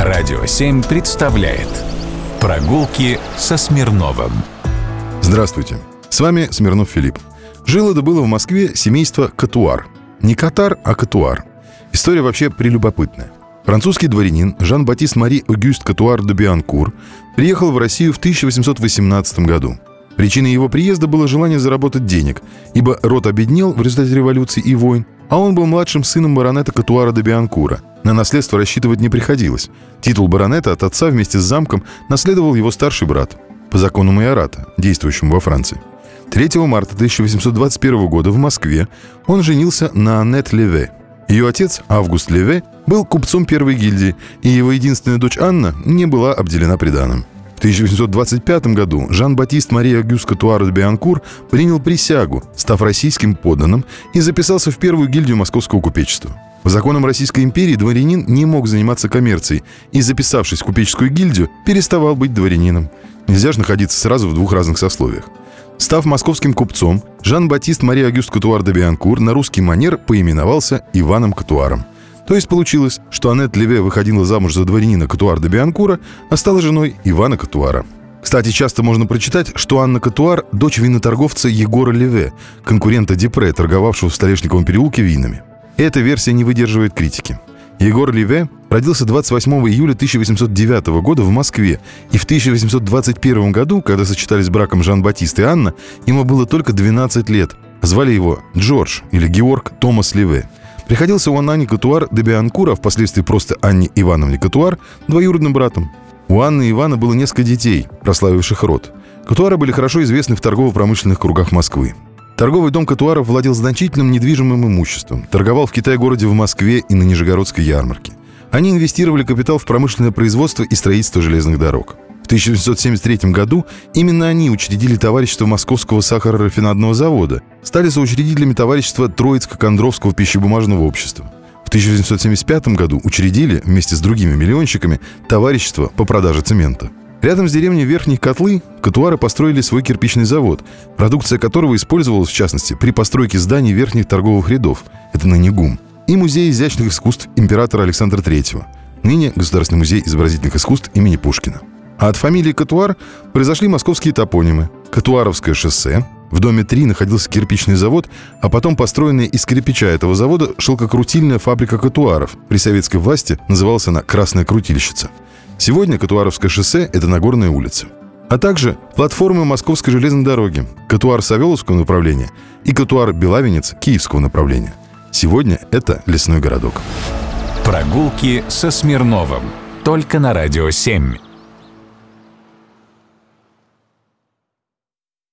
Радио 7 представляет Прогулки со Смирновым Здравствуйте, с вами Смирнов Филипп. Жило да было в Москве семейство Катуар. Не Катар, а Катуар. История вообще прелюбопытная. Французский дворянин Жан-Батист Мари Огюст Катуар де Бианкур приехал в Россию в 1818 году. Причиной его приезда было желание заработать денег, ибо род обеднел в результате революции и войн, а он был младшим сыном баронета Катуара де Бианкура. На наследство рассчитывать не приходилось. Титул баронета от отца вместе с замком наследовал его старший брат по закону майората, действующему во Франции. 3 марта 1821 года в Москве он женился на Аннет Леве. Ее отец, Август Леве, был купцом первой гильдии, и его единственная дочь Анна не была обделена приданым. В 1825 году Жан-Батист Мария Гюс Катуар де Бианкур принял присягу, став российским подданным, и записался в первую гильдию московского купечества. По законам Российской империи дворянин не мог заниматься коммерцией и, записавшись в купеческую гильдию, переставал быть дворянином. Нельзя же находиться сразу в двух разных сословиях. Став московским купцом, Жан-Батист Мария Агюст Катуар де Бианкур на русский манер поименовался Иваном Катуаром. То есть получилось, что Аннет Леве выходила замуж за дворянина Катуар де Бианкура, а стала женой Ивана Катуара. Кстати, часто можно прочитать, что Анна Катуар – дочь виноторговца Егора Леве, конкурента Депре, торговавшего в Столешниковом переулке винами. Эта версия не выдерживает критики. Егор Леве родился 28 июля 1809 года в Москве, и в 1821 году, когда сочетались браком Жан-Батист и Анна, ему было только 12 лет. Звали его Джордж или Георг Томас Леве. Приходился он Анне Катуар де Бианкура, а впоследствии просто Анне Ивановне Катуар, двоюродным братом. У Анны и Ивана было несколько детей, прославивших род. Катуары были хорошо известны в торгово-промышленных кругах Москвы. Торговый дом Катуаров владел значительным недвижимым имуществом, торговал в Китай-городе в Москве и на Нижегородской ярмарке. Они инвестировали капитал в промышленное производство и строительство железных дорог. В 1973 году именно они учредили товарищество Московского сахарорафинадного завода, стали соучредителями товарищества Троицко-Кондровского пищебумажного общества. В 1975 году учредили вместе с другими миллионщиками товарищество по продаже цемента – Рядом с деревней Верхних Котлы катуары построили свой кирпичный завод, продукция которого использовалась, в частности, при постройке зданий верхних торговых рядов, это ныне ГУМ, и Музей изящных искусств императора Александра III, ныне Государственный музей изобразительных искусств имени Пушкина. А от фамилии Катуар произошли московские топонимы. Катуаровское шоссе, в доме 3 находился кирпичный завод, а потом построенная из кирпича этого завода шелкокрутильная фабрика катуаров. При советской власти называлась она «Красная крутильщица». Сегодня Катуаровское шоссе – это Нагорная улица. А также платформы Московской железной дороги, Катуар Савеловского направления и Катуар Белавинец Киевского направления. Сегодня это лесной городок. Прогулки со Смирновым. Только на «Радио 7».